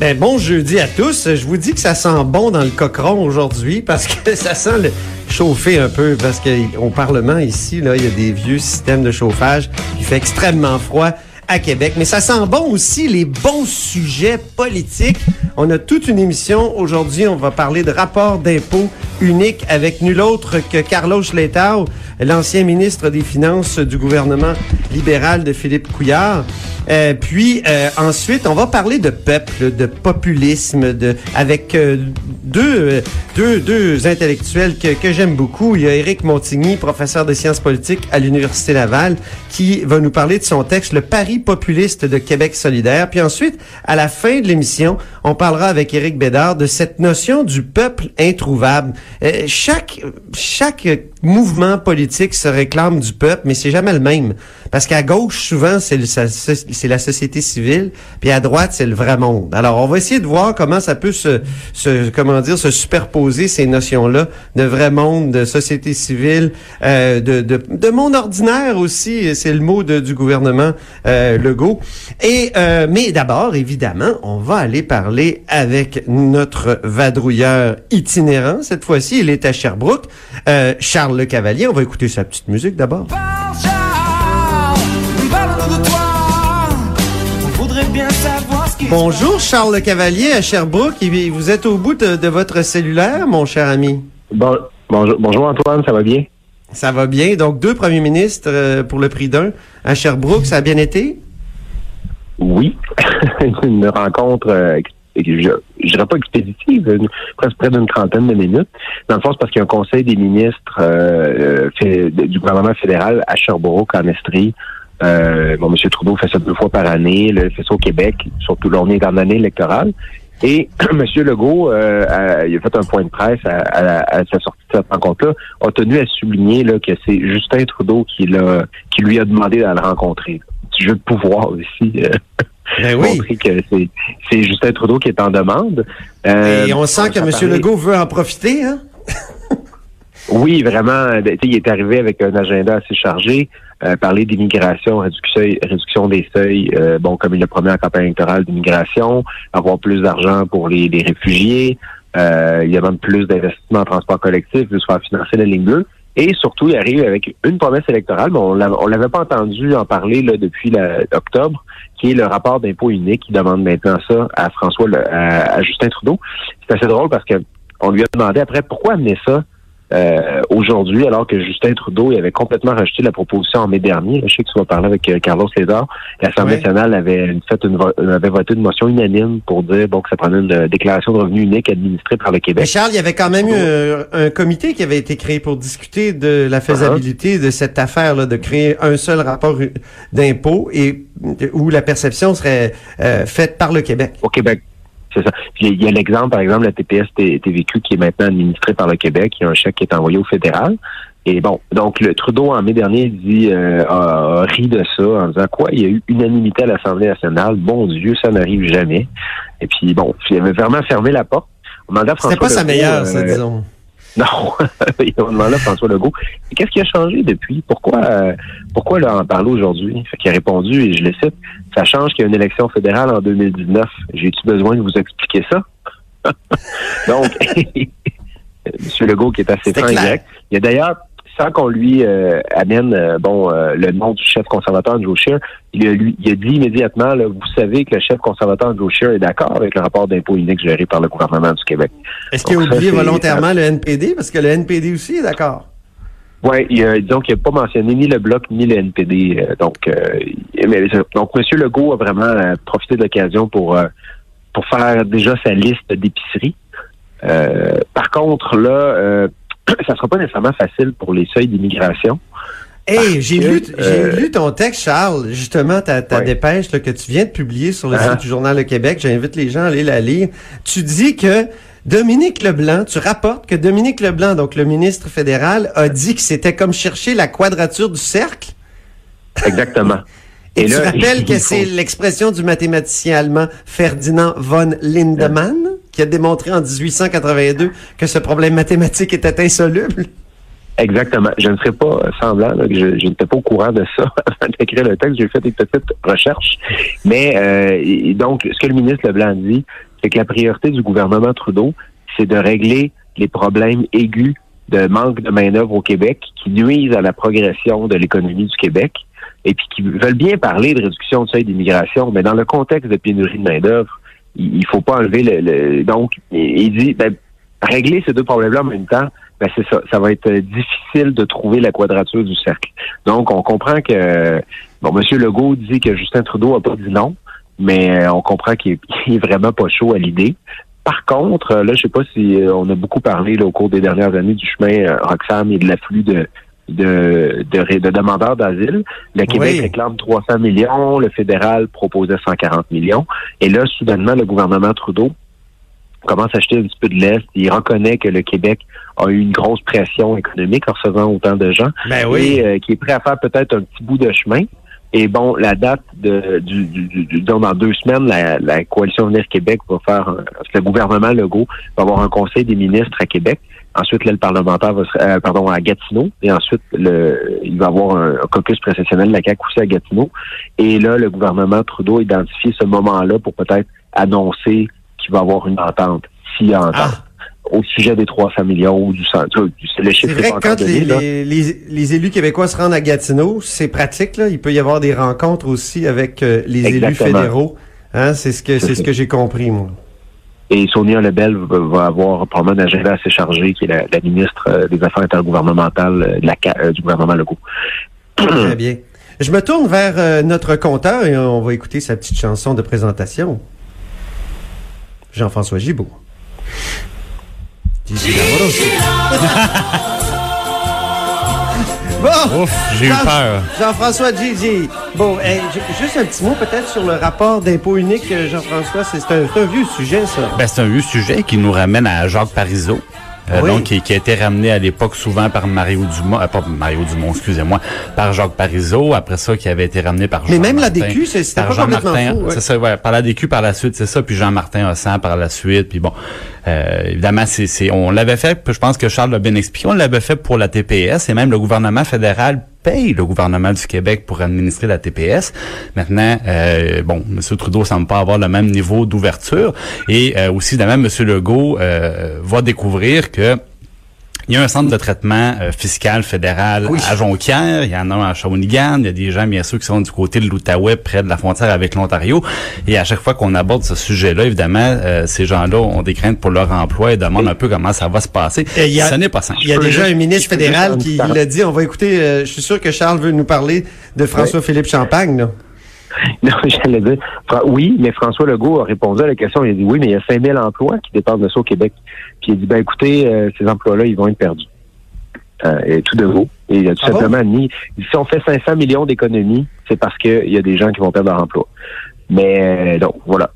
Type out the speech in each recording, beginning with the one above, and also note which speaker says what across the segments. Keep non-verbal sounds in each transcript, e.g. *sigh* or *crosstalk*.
Speaker 1: Ben, bon jeudi à tous. Je vous dis que ça sent bon dans le cochon aujourd'hui parce que *laughs* ça sent le chauffer un peu parce qu'au Parlement ici, là, il y a des vieux systèmes de chauffage. Il fait extrêmement froid à Québec. Mais ça sent bon aussi les bons sujets politiques. On a toute une émission aujourd'hui. On va parler de rapport d'impôt unique avec nul autre que Carlos Letao, l'ancien ministre des Finances du gouvernement libéral de Philippe Couillard. Euh, puis euh, ensuite, on va parler de peuple, de populisme, de avec euh, deux, deux deux intellectuels que, que j'aime beaucoup. Il y a Éric Montigny, professeur de sciences politiques à l'université Laval, qui va nous parler de son texte Le Paris populiste de Québec solidaire. Puis ensuite, à la fin de l'émission, on parlera avec Éric Bédard de cette notion du peuple introuvable. chaque chaque mouvement politique se réclame du peuple, mais c'est jamais le même. Parce qu'à gauche, souvent, c'est la société civile, puis à droite, c'est le vrai monde. Alors, on va essayer de voir comment ça peut se, se comment dire, se superposer ces notions-là de vrai monde, de société civile, euh, de, de, de, monde ordinaire aussi. C'est le mot de, du gouvernement euh, Legault. Et euh, mais d'abord, évidemment, on va aller parler avec notre vadrouilleur itinérant. Cette fois-ci, il est à Sherbrooke, euh, Charles Le Cavalier. On va écouter sa petite musique d'abord. Bonjour Charles Le Cavalier à Sherbrooke. Vous êtes au bout de, votre cellulaire, mon cher ami.
Speaker 2: Bon, bonjour, bonjour Antoine, ça va bien?
Speaker 1: Ça va bien. Donc deux premiers ministres euh, pour le prix d'un à Sherbrooke, ça a bien été?
Speaker 2: Oui, *laughs* une rencontre euh, je, je dirais pas expéditive, presque près d'une trentaine de minutes. Dans le fond, c'est parce qu'il y a un conseil des ministres euh, fait, du gouvernement fédéral à Sherbrooke, en Estrie, euh, bon, M. Trudeau fait ça deux fois par année, il fait ça au Québec, surtout là, on est dans l'année électorale. Et *clears throat* M. Legault, euh, a, il a fait un point de presse à, sa sortie de cette rencontre-là, a tenu à souligner là, que c'est Justin Trudeau qui, l'a, qui lui a demandé de le rencontrer. Petit jeu de pouvoir aussi. *laughs*
Speaker 1: Ben oui.
Speaker 2: montrer que c'est, Justin Trudeau qui est en demande.
Speaker 1: Euh, Et on sent que M. Legault veut en profiter, hein?
Speaker 2: oui, vraiment. Ben, il est arrivé avec un agenda assez chargé. Euh, parler d'immigration, réduction, réduction des seuils, euh, bon, comme il le promet en campagne électorale d'immigration, avoir plus d'argent pour les, les réfugiés, euh, il y a même plus d'investissements en transport collectif, de se faire financer la ligne bleue. Et surtout, il arrive avec une promesse électorale, mais on ne l'avait pas entendu en parler là, depuis octobre, qui est le rapport d'impôt unique qui demande maintenant ça à François, à, à Justin Trudeau. C'est assez drôle parce que on lui a demandé après pourquoi amener ça euh, aujourd'hui, alors que Justin Trudeau avait complètement rejeté la proposition en mai dernier. Je sais que tu vas parler avec euh, Carlos César. L'Assemblée nationale avait fait une avait voté une motion unanime pour dire bon que ça prenait une déclaration de revenu unique administrée par le Québec.
Speaker 1: Mais Charles, il y avait quand même eu un, comité qui avait été créé pour discuter de la faisabilité de cette affaire là, de créer un seul rapport d'impôt et où la perception serait euh, faite par le Québec.
Speaker 2: Au Québec. C'est ça. il y a l'exemple, par exemple, la TPS TVQ qui est maintenant administrée par le Québec. Il y a un chèque qui est envoyé au fédéral. Et bon, donc le Trudeau en mai dernier dit euh, a, ri de ça en disant quoi Il y a eu unanimité à l'Assemblée nationale. Bon Dieu, ça n'arrive jamais. Et puis bon, il avait vraiment fermé la porte.
Speaker 1: C'était pas sa meilleure, ça, euh, disons. *laughs*
Speaker 2: Non, il a demandé à François Legault. Qu'est-ce qui a changé depuis? Pourquoi euh, pourquoi là, en parler aujourd'hui? Qu'il a répondu, et je le cite, ça change qu'il y a une élection fédérale en 2019. J'ai-tu besoin de vous expliquer ça? *laughs* Donc, *laughs* M. Legault qui est assez franc direct. Il y a d'ailleurs sans qu'on lui euh, amène euh, bon euh, le nom du chef conservateur Joe Scheer, il a, lui, il a dit immédiatement là, vous savez que le chef conservateur Joe Scheer est d'accord avec le rapport d'impôt unique géré par le gouvernement du Québec.
Speaker 1: Est-ce qu'il a oublié volontairement le NPD parce que le NPD aussi est d'accord?
Speaker 2: Oui, disons qu'il n'a pas mentionné ni le bloc ni le NPD. donc, donc M. Legault a vraiment profité de l'occasion pour pour faire déjà sa liste d'épiceries. par contre, là, *clears throat* ça sera pas nécessairement facile pour les seuils d'immigration.
Speaker 1: Hey, j'ai lu, euh, lu ton texte, Charles, justement, ta, ta dépêche que tu viens de publier sur le uh-huh. site du Journal Le Québec. J'invite les gens à aller la lire. Tu dis que Dominique Leblanc, tu rapportes que Dominique Leblanc, donc le ministre fédéral, a dit que c'était comme chercher la quadrature du cercle.
Speaker 2: Exactement. *laughs*
Speaker 1: Et, tu rappelles que c'est l'expression du mathématicien allemand Ferdinand von Lindemann? Qui a démontré en 1882 que ce problème mathématique était insoluble.
Speaker 2: Exactement. Je ne serais pas semblant que je, n'étais pas au courant de ça *laughs* avant d'écrire le texte. J'ai fait des petites recherches. Mais euh, donc, ce que le ministre Leblanc dit, c'est que la priorité du gouvernement Trudeau, c'est de régler les problèmes aigus de manque de main-d'œuvre au Québec qui nuisent à la progression de l'économie du Québec et puis qui veulent bien parler de réduction du seuil d'immigration, mais dans le contexte de pénurie de main-d'œuvre, il, faut pas enlever le. donc, il dit ben, régler ces deux problèmes-là en même temps, ben c'est ça. Ça va être difficile de trouver la quadrature du cercle. Donc, on comprend que bon, M. Legault dit que Justin Trudeau a pas dit non, mais on comprend qu'il *laughs* est, vraiment pas chaud à l'idée. Par contre, là, je sais pas si euh, on a beaucoup parlé au cours des dernières années du chemin euh, Roxham et de l'afflux de, de, de, demandeurs d'asile. Le Québec réclame 300 millions, le fédéral proposait 140 millions. Et là, soudainement, le gouvernement Trudeau commence à acheter un petit peu de l'Est. Il reconnaît que le Québec a eu une grosse pression économique en recevant autant de gens.
Speaker 1: Ben oui.
Speaker 2: Et euh, qui est prêt à faire peut-être un petit bout de chemin. Et bon, la date de, du, du, dans deux semaines, la, la coalition Venir Québec va faire, le gouvernement Legault va avoir un conseil des ministres à Québec. Ensuite, là, le parlementaire va se, euh, pardon, à Gatineau. Et ensuite, le, il va y avoir un, caucus précessionnel de la CAQ aussi à Gatineau. Et là, le gouvernement Trudeau a identifié ce moment-là pour peut-être annoncer qu'il va y avoir une entente, s'il y a entente. Ah. Au sujet des 300 millions ou du centre.
Speaker 1: C'est vrai que quand les, les, élus québécois se rendent à Gatineau, c'est pratique. Là. Il peut y avoir des rencontres aussi avec euh, les élus fédéraux. Hein? C'est ce que c'est ce que j'ai compris, moi.
Speaker 2: Et Sonia Lebel va avoir probablement un agenda assez chargé, qui est la, ministre euh, des Affaires intergouvernementales euh, de la, euh, du gouvernement Legault.
Speaker 1: Très *clears throat* bien. Je me tourne vers notre compteur et on va écouter sa petite chanson de présentation. Jean-François Gibault. *laughs*
Speaker 3: Bon, j'ai eu peur.
Speaker 1: Jean-François Gigi. Bon, juste un petit mot peut-être sur le rapport d'impôt unique, euh, Jean-François. C'est un, un, vieux sujet, ça.
Speaker 3: Ben, c'est un vieux sujet qui nous ramène à Jacques Parizeau. Euh, donc qui, qui, a été ramené à l'époque souvent par Mario Dumont, euh, pas Mario Dumont, excusez-moi, par Jacques Parizeau, après ça qui avait été ramené par
Speaker 1: Jean Mais même la DQ, c'était pas Jean Martin,
Speaker 3: c'est ça, ouais, par la DQ par la suite, c'est ça, puis Jean-Martin Hossan par la suite, puis bon, euh, évidemment, c'est, on l'avait fait, je pense que Charles l'a bien expliqué, on l'avait fait pour la TPS et même le gouvernement fédéral paye le gouvernement du Québec pour administrer la TPS. Maintenant, euh, bon, M. Trudeau semble pas avoir le même niveau d'ouverture. Et euh, aussi, évidemment, M. Legault euh, va découvrir que il y a un centre de traitement euh, fiscal fédéral à Jonquière, il y en a un à Shawinigan, il y a des gens bien sûr qui sont du côté de l'Outaouais, près de la frontière avec l'Ontario. Et à chaque fois qu'on aborde ce sujet-là, évidemment, euh, ces gens-là ont des craintes pour leur emploi et demandent un peu comment ça va se passer. ce n'est pas simple.
Speaker 1: Il y a déjà un ministre fédéral qui l'a dit. On va écouter. Euh, je suis sûr que Charles veut nous parler de François-Philippe Champagne. Là. *laughs*
Speaker 2: Non, j'allais dire, oui, mais François Legault a répondu à la question. Il a dit oui, mais il y a 5000 emplois qui dépendent de ça au Québec. Puis il a dit, ben écoutez, euh, ces emplois-là, ils vont être perdus. Euh, et tout de vous. Et il a tout ah simplement admis, si on fait 500 millions d'économies, c'est parce qu'il y a des gens qui vont perdre leur emploi. Mais, euh, donc, voilà.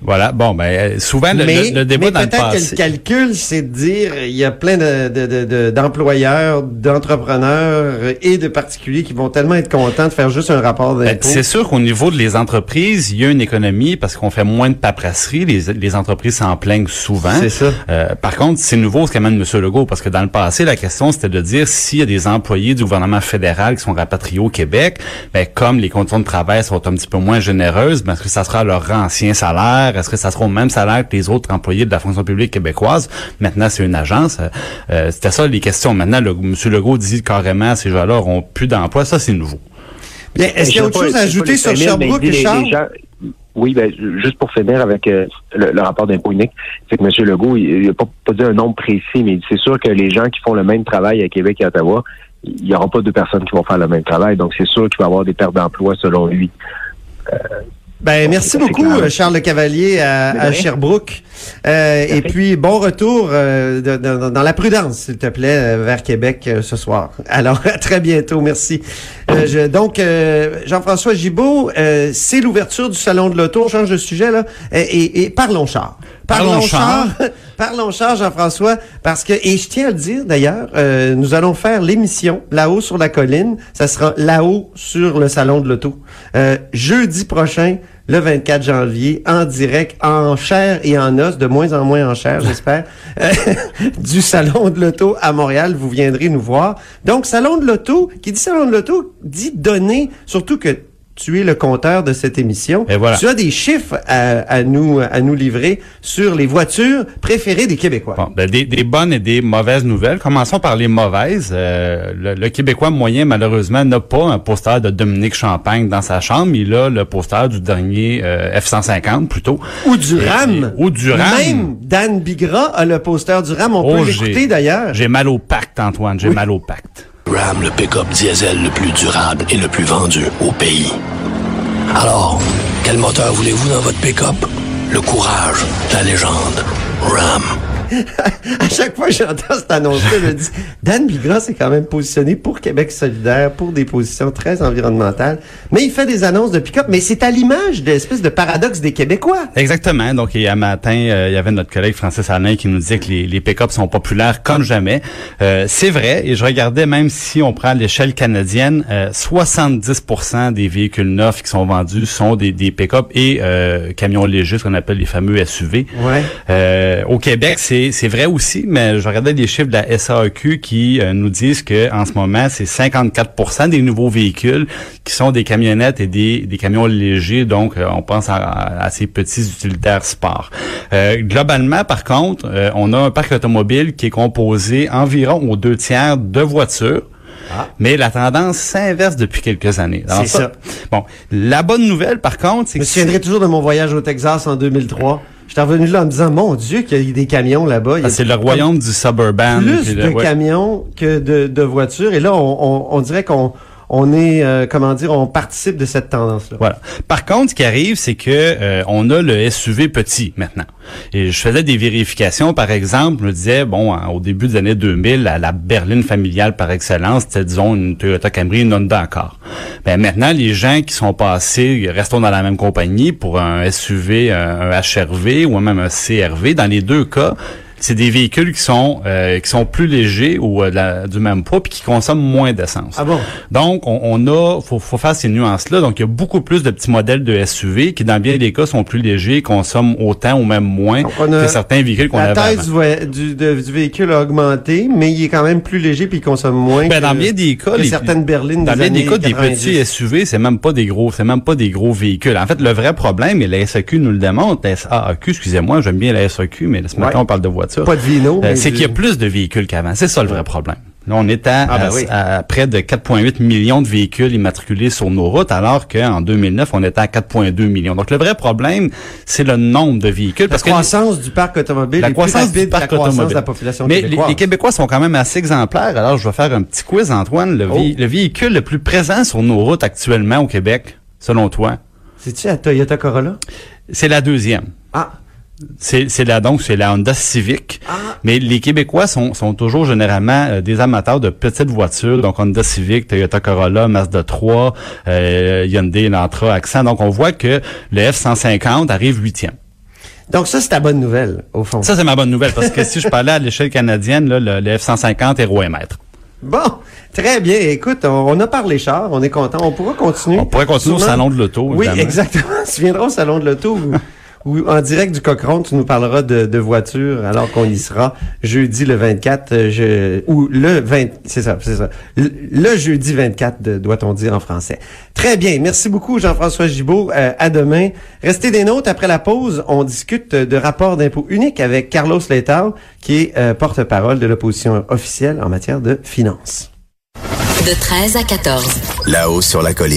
Speaker 3: Voilà, bon, ben euh, souvent le, le, débat dans le
Speaker 1: passé. peut-être que le calcul, c'est de dire il y a plein de, d'employeurs, d'entrepreneurs et de particuliers qui vont tellement être contents de faire juste un rapport ben, d'impôt.
Speaker 3: c'est sûr qu'au niveau des entreprises, il y a une économie parce qu'on fait moins de paperasserie. Les, les entreprises s'en plaignent souvent.
Speaker 1: C'est ça.
Speaker 3: Euh, par contre, c'est nouveau ce qu'amène M. Legault parce que dans le passé, la question c'était de dire s'il y a des employés du gouvernement fédéral qui sont rapatriés au Québec, ben comme les conditions de travail sont un petit peu moins généreuses, ben, est-ce que ça sera leur ancien salaire? Est-ce que ça sera au même salaire que les autres employés de la fonction publique québécoise? Maintenant, c'est une agence. Euh, euh, c'était ça les questions. Maintenant, le, M. Legault dit carrément ces gens-là auront plus d'emploi. Ça, c'est nouveau.
Speaker 1: Bien, est-ce qu'il y a autre chose à ajouter sur Sherbrooke, Charles?
Speaker 2: Oui, ben, juste pour finir avec euh, le, rapport d'impôt unique, c'est que M. Legault, il n'a pas, dit un nombre précis, mais c'est sûr que les gens qui font le même travail à Québec et à Ottawa, il n'y aura pas deux personnes qui vont faire le même travail. Donc, c'est sûr qu'il va y avoir des pertes d'emploi selon lui.
Speaker 1: Ben, merci beaucoup, Charles Le Cavalier à, Sherbrooke. Euh, et puis, bon retour euh, dans la prudence, s'il te plaît, vers Québec euh, ce soir. Alors, *laughs* à très bientôt. Merci. Euh, je- donc, euh, Jean-François Gibault, euh, c'est l'ouverture du Salon de l'Auto. On change de sujet, là. Et, et- et parlons char.
Speaker 3: Parlons char. *laughs*
Speaker 1: Parlons char, Jean-François, parce que, et je tiens à le dire d'ailleurs, euh, nous allons faire l'émission là-haut sur la colline. Ça sera là-haut sur le Salon de l'Auto. Euh, jeudi prochain, le 24 janvier, en direct, en chair et en os, de moins en moins en chair, j'espère, *laughs* du Salon de l'Auto à Montréal. Vous viendrez nous voir. Donc, Salon de l'Auto, qui dit Salon de l'Auto, dit donner, surtout que tu es le compteur de cette émission.
Speaker 3: Et voilà.
Speaker 1: Tu as des chiffres à, à nous à nous livrer sur les voitures préférées des Québécois.
Speaker 3: Bon, ben, des, des bonnes et des mauvaises nouvelles. Commençons par les mauvaises. Euh, le, le Québécois moyen, malheureusement, n'a pas un poster de Dominique Champagne dans sa chambre. Il a le poster du dernier euh, F-150, plutôt.
Speaker 1: Ou du RAM.
Speaker 3: et- ou du RAM.
Speaker 1: Même Dan Bigra a le poster du RAM. On
Speaker 3: Oh,
Speaker 1: peut l'écouter d'ailleurs.
Speaker 3: J'ai mal au pacte, Antoine. J'ai mal au pacte.
Speaker 4: Ram, le pick-up diesel le plus durable et le plus vendu au pays. Alors, quel moteur voulez-vous dans votre pick-up? Le courage, la légende. Ram. *laughs*
Speaker 1: À chaque fois que j'entends cette annonce-là, je me dis, Dan Bigra s'est quand même positionné pour Québec solidaire, pour des positions très environnementales. Mais il fait des annonces de pick-up. Mais c'est à l'image de l'espèce de paradoxe des Québécois.
Speaker 3: Exactement. Donc, il y a un matin, euh, il y avait notre collègue Francis Alain qui nous disait que les, les pick-ups sont populaires comme jamais. Euh, c'est vrai. Et je regardais, même si on prend l'échelle canadienne, euh, 70% des véhicules neufs qui sont vendus sont des, des pick-up et euh, camions légers, ce qu'on appelle les fameux SUV.
Speaker 1: Ouais.
Speaker 3: Euh, au Québec, c'est c'est vrai aussi, mais je regardais les chiffres de la SAQ qui euh, nous disent que en ce moment, c'est 54% des nouveaux véhicules qui sont des camionnettes et des, des camions légers, donc euh, on pense à, ces petits utilitaires sport. Euh, globalement, par contre, on a un parc automobile qui est composé environ aux deux tiers de voitures. Mais la tendance s'inverse depuis quelques années.
Speaker 1: C'est ça.
Speaker 3: Bon, la bonne nouvelle, par contre, c'est
Speaker 1: Je me
Speaker 3: que
Speaker 1: souviendrai toujours de mon voyage au Texas en 2003. J'étais revenu là en me disant, mon Dieu, qu'il y a des camions là-bas.
Speaker 3: Ah, c'est le royaume du suburban.
Speaker 1: plus de
Speaker 3: ouais.
Speaker 1: camions que de, de voitures. Et là, on, on, on dirait qu'on on est, euh, comment dire, on participe de cette tendance-là.
Speaker 3: Voilà. Par contre, ce qui arrive, c'est que euh, on a le SUV petit maintenant. Et je faisais des vérifications, par exemple, je me disais, bon, en- au début des années 2000, la, la berline familiale par excellence, c'était, disons, une Toyota Camry, une Honda Accord. Ben, maintenant, les gens qui sont passés, restons dans la même compagnie, pour un SUV, un HRV ou même un CRV, dans les deux cas, c'est des véhicules qui sont euh, qui sont plus légers ou euh, la- du même poids puis qui consomment moins d'essence.
Speaker 1: Ah bon?
Speaker 3: Donc, on, on a, faut, faut faire ces nuances-là. Donc, il y a beaucoup plus de petits modèles de SUV qui, dans bien des cas, sont plus légers, consomment autant ou même moins
Speaker 1: Donc,
Speaker 3: que certains véhicules qu'on
Speaker 1: La
Speaker 3: avait
Speaker 1: taille
Speaker 3: avant.
Speaker 1: du, du, de- du véhicule a augmenté, mais il est quand même plus léger puis il consomme moins
Speaker 3: Ben,
Speaker 1: que,
Speaker 3: dans bien des cas, les-
Speaker 1: certaines berlines
Speaker 3: Dans
Speaker 1: des
Speaker 3: bien des cas, des
Speaker 1: 90.
Speaker 3: petits SUV, c'est même pas des gros, c'est même pas des gros véhicules. En fait, le vrai problème, et la SAQ nous le démontre, la SAQ, excusez-moi, j'aime bien la SAQ, mais ce matin,
Speaker 1: Ouais.
Speaker 3: on parle de voiture.
Speaker 1: Pas de vino,
Speaker 3: Euh, c'est
Speaker 1: du-
Speaker 3: qu'il y a plus de véhicules qu'avant. C'est ça le vrai problème. Là, on est à,
Speaker 1: Ah, ben
Speaker 3: à-
Speaker 1: oui.
Speaker 3: à près de 4,8 millions de véhicules immatriculés sur nos routes, alors qu'en 2009, on était à 4,2 millions. Donc, le vrai problème, c'est le nombre de véhicules.
Speaker 1: La
Speaker 3: Parce que
Speaker 1: croissance du parc automobile
Speaker 3: la
Speaker 1: est
Speaker 3: croissance
Speaker 1: plus
Speaker 3: du parc
Speaker 1: que la croissance
Speaker 3: automobile.
Speaker 1: de la population
Speaker 3: Mais les,
Speaker 1: québécoise.
Speaker 3: les Québécois sont quand même assez exemplaires. Alors, je vais faire un petit quiz, Antoine. Le,
Speaker 1: Oh.
Speaker 3: le véhicule le plus présent sur nos routes actuellement au Québec, selon toi,
Speaker 1: C'est-tu la Toyota Corolla?
Speaker 3: c'est la deuxième.
Speaker 1: Ah,
Speaker 3: C'est la donc c'est la Honda Civic. Mais les Québécois sont, sont toujours généralement euh, des amateurs de petites voitures, donc Honda Civic, Toyota Corolla, Mazda 3, euh, Hyundai, Elantra, Accent. Donc on voit que le F150 arrive huitième.
Speaker 1: donc ça, c'est ta bonne nouvelle, au fond.
Speaker 3: Ça c'est ma bonne nouvelle parce que si je parlais à l'échelle canadienne, là, le, le F150 est roi et maître.
Speaker 1: Bon, très bien. Écoute, on, on a parlé char, on est content. On pourra continuer.
Speaker 3: On pourrait continuer au salon de l'auto.
Speaker 1: Oui, exactement. *laughs* Tu viendras au salon de l'auto où, en direct du Cochron, tu nous parleras de, de voitures alors qu'on y sera jeudi le 24, euh, je, ou le 20, c'est ça, c'est ça. Le, le jeudi 24, de- doit-on dire en français. Très bien. Merci beaucoup, Jean-François Gibault. Euh, à demain. Restez des notes. Après la pause, on discute de rapport d'impôt unique avec Carlos Letao, qui est euh, porte-parole de l'opposition officielle en matière de finances.
Speaker 5: De 13 à 14.
Speaker 6: Là-haut sur la colline.